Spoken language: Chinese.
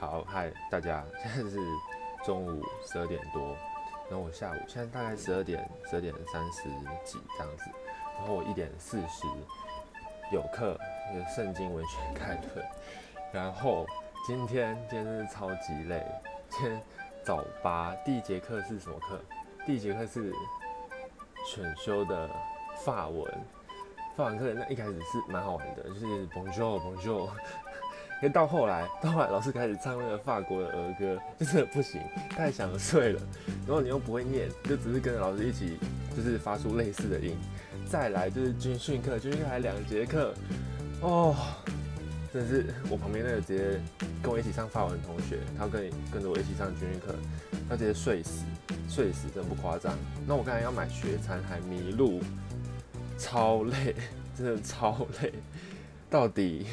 好，嗨，大家，现在是中午十二点多，然后我下午现在大概十二点十二点三十几这样子，然后我一点四十有课，一个圣经文学开课，然后今天今天真是超级累，今天早八第一节课是什么课？第一节课是选修的法文，法文课那一开始是蛮好玩的，就是 Bonjour Bonjour。因为到后来，到后来老师开始唱那个法国的儿歌，就真的不行，太想睡了。然后你又不会念，就只是跟着老师一起，就是发出类似的音。再来就是军训课，军训还两节课，哦，真的是我旁边那个直接跟我一起上法文同学，他跟跟着我一起上军训课，他直接睡死，睡死真的不夸张。那我刚才要买学餐还迷路，超累，真的超累。到底